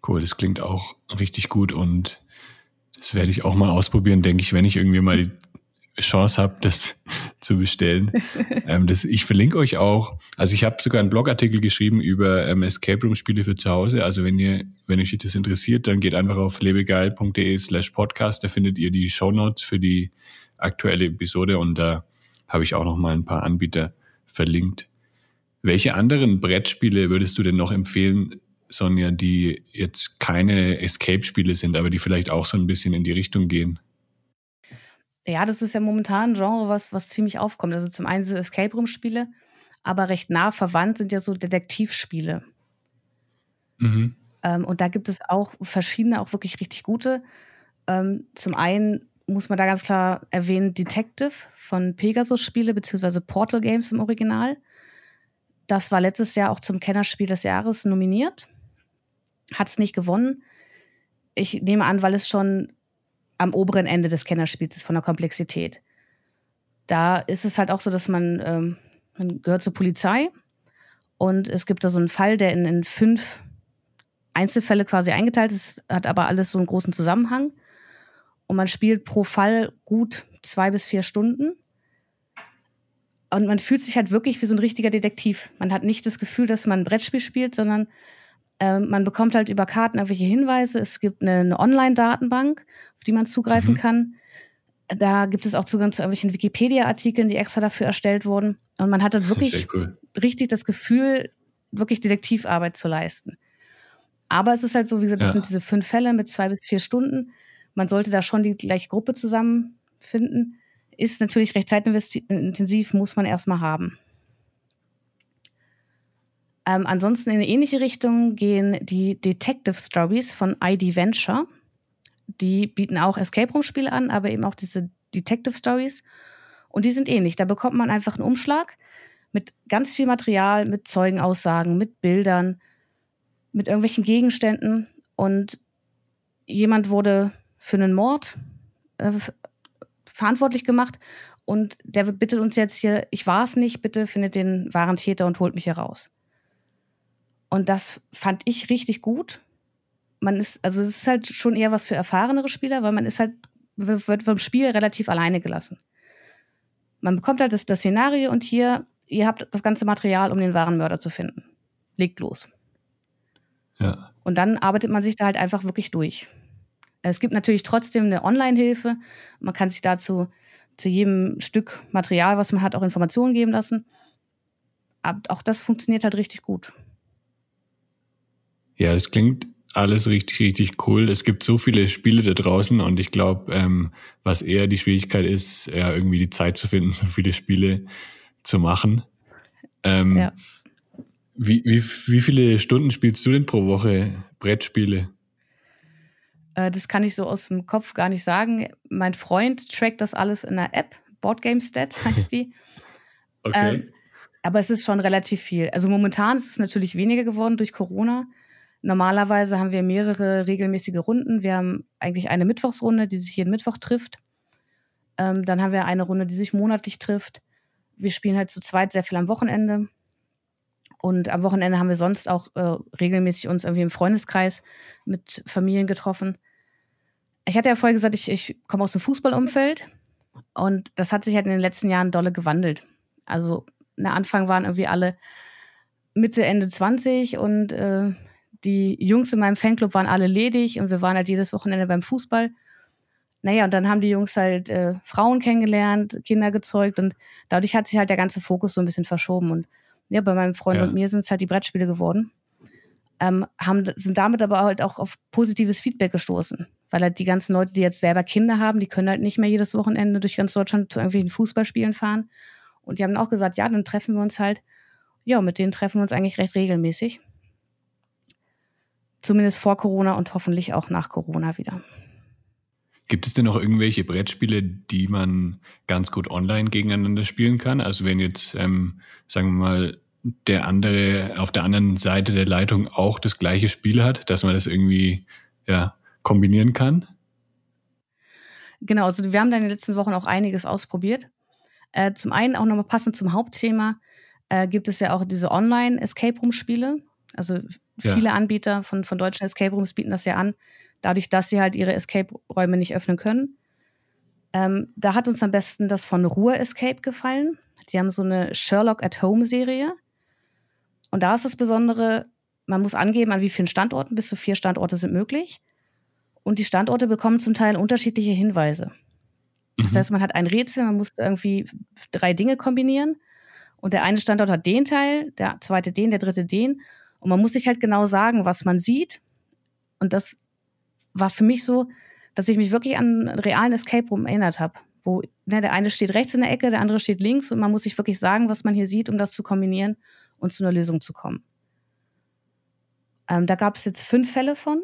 Cool, das klingt auch richtig gut und das werde ich auch mal ausprobieren, denke ich, wenn ich irgendwie mal die Chance habe, das zu bestellen. ähm, das, ich verlinke euch auch. Also ich habe sogar einen Blogartikel geschrieben über ähm, Escape Room Spiele für zu Hause. Also wenn ihr, wenn euch das interessiert, dann geht einfach auf lebegeil.de slash podcast. Da findet ihr die Show Notes für die aktuelle Episode und da habe ich auch noch mal ein paar Anbieter verlinkt. Welche anderen Brettspiele würdest du denn noch empfehlen, Sonja, die jetzt keine Escape-Spiele sind, aber die vielleicht auch so ein bisschen in die Richtung gehen? Ja, das ist ja momentan ein Genre, was, was ziemlich aufkommt. Also zum einen sind Escape Room-Spiele, aber recht nah verwandt sind ja so Detektivspiele. Mhm. Ähm, und da gibt es auch verschiedene, auch wirklich richtig gute. Ähm, zum einen muss man da ganz klar erwähnen, Detective von Pegasus Spiele beziehungsweise Portal Games im Original. Das war letztes Jahr auch zum Kennerspiel des Jahres nominiert. Hat es nicht gewonnen. Ich nehme an, weil es schon am oberen Ende des Kennerspiels von der Komplexität. Da ist es halt auch so, dass man, ähm, man gehört zur Polizei und es gibt da so einen Fall, der in, in fünf Einzelfälle quasi eingeteilt ist, hat aber alles so einen großen Zusammenhang. und man spielt pro Fall gut zwei bis vier Stunden. Und man fühlt sich halt wirklich wie so ein richtiger Detektiv. Man hat nicht das Gefühl, dass man ein Brettspiel spielt, sondern äh, man bekommt halt über Karten irgendwelche Hinweise. Es gibt eine, eine Online-Datenbank, auf die man zugreifen mhm. kann. Da gibt es auch Zugang zu irgendwelchen Wikipedia-Artikeln, die extra dafür erstellt wurden. Und man hat dann wirklich cool. richtig das Gefühl, wirklich Detektivarbeit zu leisten. Aber es ist halt so, wie gesagt, das ja. sind diese fünf Fälle mit zwei bis vier Stunden. Man sollte da schon die gleiche Gruppe zusammenfinden. Ist natürlich recht zeitintensiv, muss man erstmal haben. Ähm, ansonsten in eine ähnliche Richtung gehen die Detective Stories von ID Venture. Die bieten auch Escape Room Spiele an, aber eben auch diese Detective Stories. Und die sind ähnlich. Da bekommt man einfach einen Umschlag mit ganz viel Material, mit Zeugenaussagen, mit Bildern, mit irgendwelchen Gegenständen. Und jemand wurde für einen Mord äh, verantwortlich gemacht. Und der bittet uns jetzt hier, ich war es nicht, bitte findet den wahren Täter und holt mich hier raus. Und das fand ich richtig gut. Man ist, also es ist halt schon eher was für erfahrenere Spieler, weil man ist halt, wird vom Spiel relativ alleine gelassen. Man bekommt halt das, das Szenario und hier, ihr habt das ganze Material, um den wahren Mörder zu finden. Legt los. Ja. Und dann arbeitet man sich da halt einfach wirklich durch. Es gibt natürlich trotzdem eine Online-Hilfe. Man kann sich dazu zu jedem Stück Material, was man hat, auch Informationen geben lassen. Aber auch das funktioniert halt richtig gut. Ja, es klingt alles richtig, richtig cool. Es gibt so viele Spiele da draußen und ich glaube, ähm, was eher die Schwierigkeit ist, ja, irgendwie die Zeit zu finden, so viele Spiele zu machen. Ähm, ja. wie, wie, wie viele Stunden spielst du denn pro Woche Brettspiele? Äh, das kann ich so aus dem Kopf gar nicht sagen. Mein Freund trackt das alles in einer App. Boardgame Stats heißt die. okay. Ähm, aber es ist schon relativ viel. Also momentan ist es natürlich weniger geworden durch Corona. Normalerweise haben wir mehrere regelmäßige Runden. Wir haben eigentlich eine Mittwochsrunde, die sich jeden Mittwoch trifft. Ähm, dann haben wir eine Runde, die sich monatlich trifft. Wir spielen halt zu zweit sehr viel am Wochenende. Und am Wochenende haben wir sonst auch äh, regelmäßig uns irgendwie im Freundeskreis mit Familien getroffen. Ich hatte ja vorher gesagt, ich, ich komme aus dem Fußballumfeld und das hat sich halt in den letzten Jahren dolle gewandelt. Also, am Anfang waren irgendwie alle Mitte, Ende 20 und äh, die Jungs in meinem Fanclub waren alle ledig und wir waren halt jedes Wochenende beim Fußball. Naja, und dann haben die Jungs halt äh, Frauen kennengelernt, Kinder gezeugt und dadurch hat sich halt der ganze Fokus so ein bisschen verschoben. Und ja, bei meinem Freund ja. und mir sind es halt die Brettspiele geworden. Ähm, haben, sind damit aber halt auch auf positives Feedback gestoßen. Weil halt die ganzen Leute, die jetzt selber Kinder haben, die können halt nicht mehr jedes Wochenende durch ganz Deutschland zu irgendwelchen Fußballspielen fahren. Und die haben auch gesagt, ja, dann treffen wir uns halt. Ja, mit denen treffen wir uns eigentlich recht regelmäßig. Zumindest vor Corona und hoffentlich auch nach Corona wieder. Gibt es denn noch irgendwelche Brettspiele, die man ganz gut online gegeneinander spielen kann? Also wenn jetzt, ähm, sagen wir mal, der andere auf der anderen Seite der Leitung auch das gleiche Spiel hat, dass man das irgendwie ja, kombinieren kann? Genau, also wir haben da in den letzten Wochen auch einiges ausprobiert. Äh, zum einen auch nochmal passend zum Hauptthema äh, gibt es ja auch diese Online-Escape Room-Spiele. Also viele ja. Anbieter von, von deutschen Escape Rooms bieten das ja an, dadurch, dass sie halt ihre Escape-Räume nicht öffnen können. Ähm, da hat uns am besten das von Ruhr Escape gefallen. Die haben so eine Sherlock at Home-Serie. Und da ist das Besondere, man muss angeben, an wie vielen Standorten, bis zu vier Standorte sind möglich. Und die Standorte bekommen zum Teil unterschiedliche Hinweise. Mhm. Das heißt, man hat ein Rätsel, man muss irgendwie drei Dinge kombinieren. Und der eine Standort hat den Teil, der zweite den, der dritte den. Und man muss sich halt genau sagen, was man sieht. Und das war für mich so, dass ich mich wirklich an einen realen Escape Room erinnert habe. Wo ne, der eine steht rechts in der Ecke, der andere steht links und man muss sich wirklich sagen, was man hier sieht, um das zu kombinieren und zu einer Lösung zu kommen. Ähm, da gab es jetzt fünf Fälle von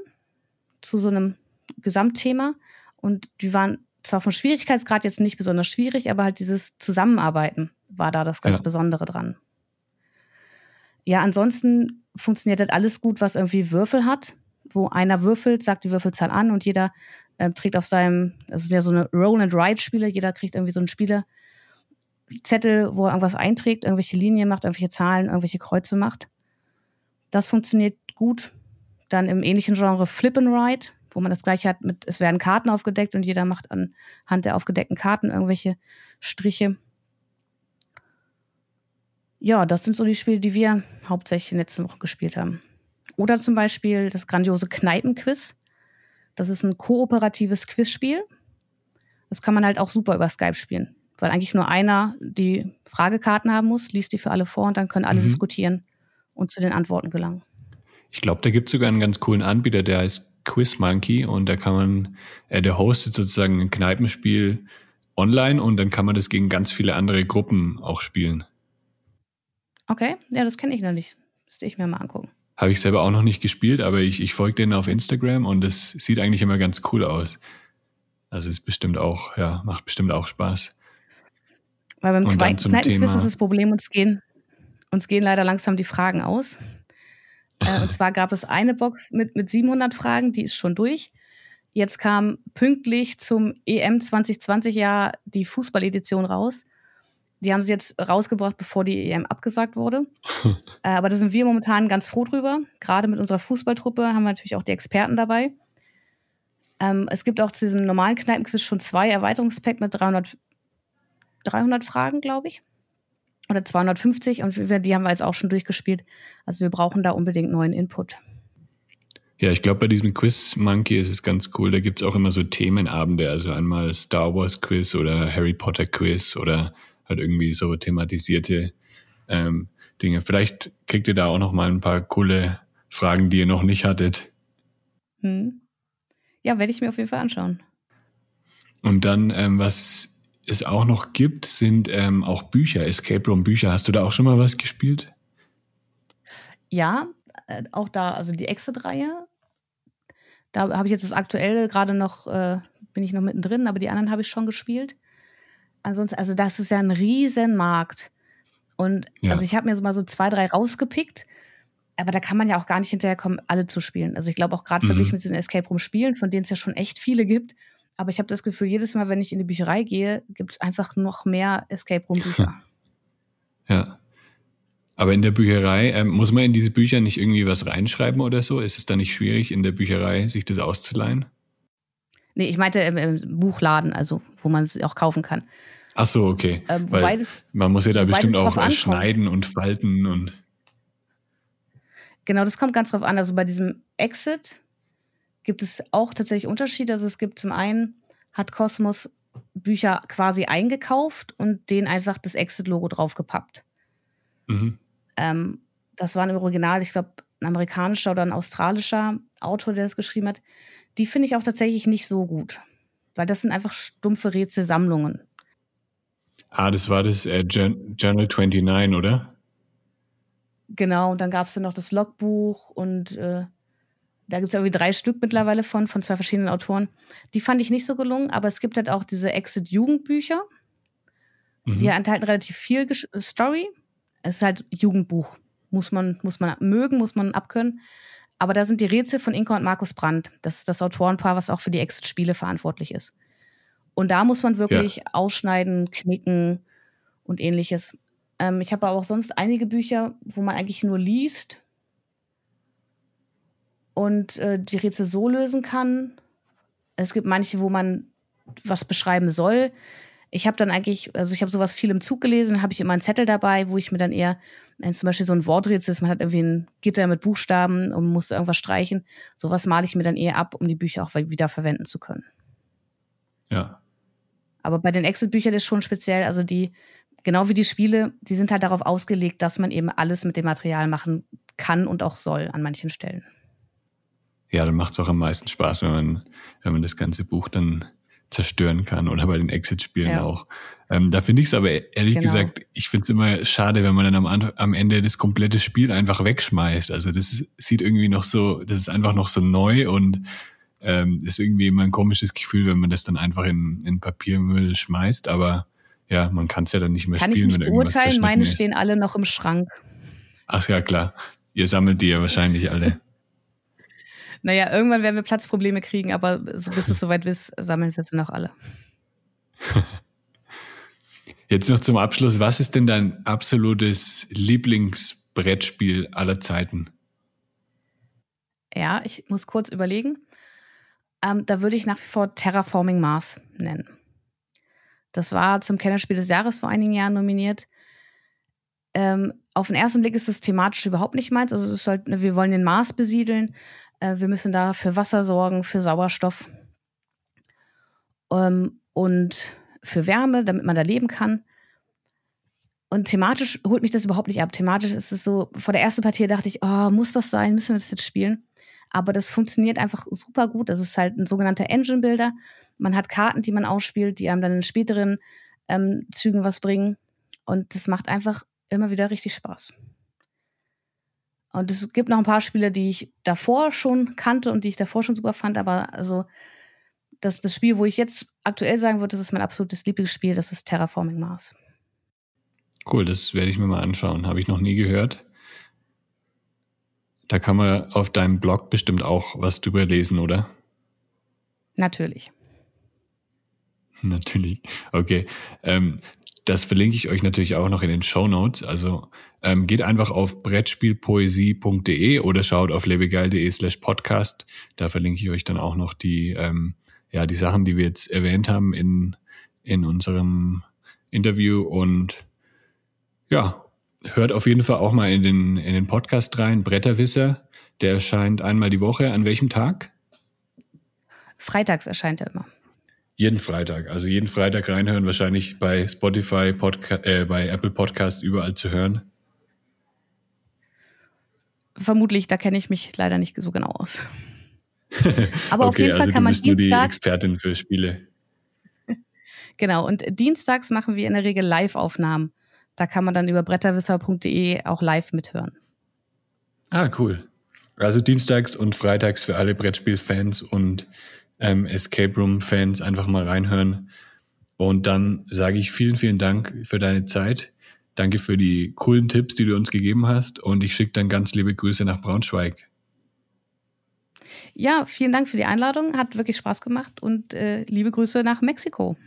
zu so einem Gesamtthema und die waren zwar vom Schwierigkeitsgrad jetzt nicht besonders schwierig, aber halt dieses Zusammenarbeiten war da das ganz ja. Besondere dran. Ja, ansonsten funktioniert halt alles gut, was irgendwie Würfel hat, wo einer würfelt, sagt die Würfelzahl an und jeder äh, trägt auf seinem, das ist ja so eine Roll-and-Ride-Spiele, jeder kriegt irgendwie so einen Spielerzettel, wo er irgendwas einträgt, irgendwelche Linien macht, irgendwelche Zahlen, irgendwelche Kreuze macht. Das funktioniert gut. Dann im ähnlichen Genre Flip and Ride, wo man das gleiche hat mit, es werden Karten aufgedeckt und jeder macht anhand der aufgedeckten Karten irgendwelche Striche. Ja, das sind so die Spiele, die wir hauptsächlich in den letzten Wochen gespielt haben. Oder zum Beispiel das grandiose Kneipenquiz. Das ist ein kooperatives Quizspiel. Das kann man halt auch super über Skype spielen, weil eigentlich nur einer die Fragekarten haben muss, liest die für alle vor und dann können alle mhm. diskutieren und zu den Antworten gelangen. Ich glaube, da gibt es sogar einen ganz coolen Anbieter, der heißt Quiz Monkey und da kann man, äh, der hostet sozusagen ein Kneipenspiel online und dann kann man das gegen ganz viele andere Gruppen auch spielen. Okay, ja, das kenne ich noch nicht. Müsste ich mir mal angucken. Habe ich selber auch noch nicht gespielt, aber ich, ich folge denen auf Instagram und das sieht eigentlich immer ganz cool aus. Also ist bestimmt auch, ja, macht bestimmt auch Spaß. Weil beim Kneipenquiz ist das Problem, uns gehen, uns gehen leider langsam die Fragen aus. Äh, und zwar gab es eine Box mit, mit 700 Fragen, die ist schon durch. Jetzt kam pünktlich zum EM 2020 Jahr die Fußballedition raus. Die haben sie jetzt rausgebracht, bevor die EM abgesagt wurde. äh, aber da sind wir momentan ganz froh drüber. Gerade mit unserer Fußballtruppe haben wir natürlich auch die Experten dabei. Ähm, es gibt auch zu diesem normalen Kneipenquiz schon zwei Erweiterungspacks mit 300, 300 Fragen, glaube ich. Oder 250 und wir, die haben wir jetzt auch schon durchgespielt. Also wir brauchen da unbedingt neuen Input. Ja, ich glaube, bei diesem Quiz Monkey ist es ganz cool. Da gibt es auch immer so Themenabende. Also einmal Star Wars Quiz oder Harry Potter Quiz oder halt irgendwie so thematisierte ähm, Dinge. Vielleicht kriegt ihr da auch noch mal ein paar coole Fragen, die ihr noch nicht hattet. Hm. Ja, werde ich mir auf jeden Fall anschauen. Und dann, ähm, was es auch noch gibt, sind ähm, auch Bücher, Escape Room Bücher. Hast du da auch schon mal was gespielt? Ja, äh, auch da, also die Exit-Reihe. Da habe ich jetzt das aktuelle gerade noch, äh, bin ich noch mittendrin, aber die anderen habe ich schon gespielt ansonsten, also das ist ja ein Riesenmarkt. Und ja. also ich habe mir so mal so zwei, drei rausgepickt, aber da kann man ja auch gar nicht hinterherkommen, alle zu spielen. Also ich glaube auch gerade mhm. verglichen mit den Escape Room Spielen, von denen es ja schon echt viele gibt. Aber ich habe das Gefühl, jedes Mal, wenn ich in die Bücherei gehe, gibt es einfach noch mehr Escape Room Bücher. Ja. Aber in der Bücherei, äh, muss man in diese Bücher nicht irgendwie was reinschreiben oder so? Ist es dann nicht schwierig, in der Bücherei sich das auszuleihen? Nee, ich meinte im, im Buchladen, also wo man es auch kaufen kann. Ach so, okay. Ähm, Weil man muss ja da bestimmt auch schneiden und falten und. Genau, das kommt ganz drauf an. Also bei diesem Exit gibt es auch tatsächlich Unterschiede. Also es gibt zum einen, hat Cosmos Bücher quasi eingekauft und denen einfach das Exit-Logo draufgepappt. Mhm. Ähm, das war im Original, ich glaube, ein amerikanischer oder ein australischer Autor, der es geschrieben hat. Die finde ich auch tatsächlich nicht so gut. Weil das sind einfach stumpfe Rätselsammlungen. Ah, das war das äh, Journal 29, oder? Genau, und dann gab es dann noch das Logbuch und äh, da gibt es irgendwie drei Stück mittlerweile von, von zwei verschiedenen Autoren. Die fand ich nicht so gelungen, aber es gibt halt auch diese Exit-Jugendbücher. Mhm. Die enthalten relativ viel Gesch Story. Es ist halt Jugendbuch. Muss man, muss man mögen, muss man abkönnen. Aber da sind die Rätsel von Inka und Markus Brandt. Das ist das Autorenpaar, was auch für die Exit-Spiele verantwortlich ist. Und da muss man wirklich ja. ausschneiden, knicken und ähnliches. Ähm, ich habe aber auch sonst einige Bücher, wo man eigentlich nur liest und äh, die Rätsel so lösen kann. Es gibt manche, wo man was beschreiben soll. Ich habe dann eigentlich, also ich habe sowas viel im Zug gelesen, dann habe ich immer einen Zettel dabei, wo ich mir dann eher, wenn zum Beispiel so ein Worträtsel ist, man hat irgendwie ein Gitter mit Buchstaben und muss irgendwas streichen. Sowas male ich mir dann eher ab, um die Bücher auch wieder verwenden zu können. Ja. Aber bei den Exit-Büchern ist schon speziell, also die, genau wie die Spiele, die sind halt darauf ausgelegt, dass man eben alles mit dem Material machen kann und auch soll an manchen Stellen. Ja, dann macht es auch am meisten Spaß, wenn man, wenn man das ganze Buch dann zerstören kann oder bei den Exit-Spielen ja. auch. Ähm, da finde ich es aber ehrlich genau. gesagt, ich finde es immer schade, wenn man dann am, am Ende das komplette Spiel einfach wegschmeißt. Also das ist, sieht irgendwie noch so, das ist einfach noch so neu und ähm, ist irgendwie immer ein komisches Gefühl, wenn man das dann einfach in, in Papiermüll schmeißt, aber ja, man kann es ja dann nicht mehr kann spielen, ich nicht beurteilen, meine ist. stehen alle noch im Schrank. Ach ja, klar. Ihr sammelt die ja wahrscheinlich alle. naja, irgendwann werden wir Platzprobleme kriegen, aber bis du soweit bist, sammeln wir sie noch alle. Jetzt noch zum Abschluss. Was ist denn dein absolutes Lieblingsbrettspiel aller Zeiten? Ja, ich muss kurz überlegen. Ähm, da würde ich nach wie vor Terraforming Mars nennen. Das war zum Kennerspiel des Jahres vor einigen Jahren nominiert. Ähm, auf den ersten Blick ist das thematisch überhaupt nicht meins. Also halt, ne, wir wollen den Mars besiedeln. Äh, wir müssen da für Wasser sorgen, für Sauerstoff ähm, und für Wärme, damit man da leben kann. Und thematisch holt mich das überhaupt nicht ab. Thematisch ist es so, vor der ersten Partie dachte ich, oh, muss das sein? Müssen wir das jetzt spielen? Aber das funktioniert einfach super gut. Das ist halt ein sogenannter Engine-Builder. Man hat Karten, die man ausspielt, die einem dann in späteren ähm, Zügen was bringen. Und das macht einfach immer wieder richtig Spaß. Und es gibt noch ein paar Spiele, die ich davor schon kannte und die ich davor schon super fand, aber also das, das Spiel, wo ich jetzt aktuell sagen würde, das ist mein absolutes Lieblingsspiel, das ist Terraforming Mars. Cool, das werde ich mir mal anschauen. Habe ich noch nie gehört. Da kann man auf deinem Blog bestimmt auch was drüber lesen, oder? Natürlich. Natürlich. Okay. Ähm, das verlinke ich euch natürlich auch noch in den Show Notes. Also ähm, geht einfach auf brettspielpoesie.de oder schaut auf lebegeil.de slash podcast. Da verlinke ich euch dann auch noch die, ähm, ja, die Sachen, die wir jetzt erwähnt haben in, in unserem Interview. Und ja, hört auf jeden Fall auch mal in den, in den Podcast rein. Bretterwisser, der erscheint einmal die Woche. An welchem Tag? Freitags erscheint er immer. Jeden Freitag, also jeden Freitag reinhören, wahrscheinlich bei Spotify, Podca äh, bei Apple Podcast überall zu hören. Vermutlich, da kenne ich mich leider nicht so genau aus. Aber okay, auf jeden Fall also kann du man bist nur die. Expertin für Spiele. Genau, und dienstags machen wir in der Regel Live-Aufnahmen. Da kann man dann über bretterwisser.de auch live mithören. Ah, cool. Also dienstags und freitags für alle Brettspiel-Fans und ähm, Escape Room-Fans einfach mal reinhören. Und dann sage ich vielen, vielen Dank für deine Zeit. Danke für die coolen Tipps, die du uns gegeben hast. Und ich schicke dann ganz liebe Grüße nach Braunschweig. Ja, vielen Dank für die Einladung. Hat wirklich Spaß gemacht und äh, liebe Grüße nach Mexiko.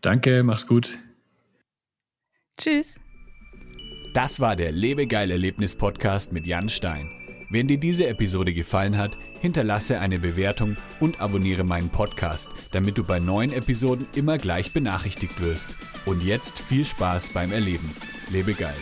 Danke, mach's gut. Tschüss. Das war der Lebegeil-Erlebnis-Podcast mit Jan Stein. Wenn dir diese Episode gefallen hat, hinterlasse eine Bewertung und abonniere meinen Podcast, damit du bei neuen Episoden immer gleich benachrichtigt wirst. Und jetzt viel Spaß beim Erleben. Lebe geil.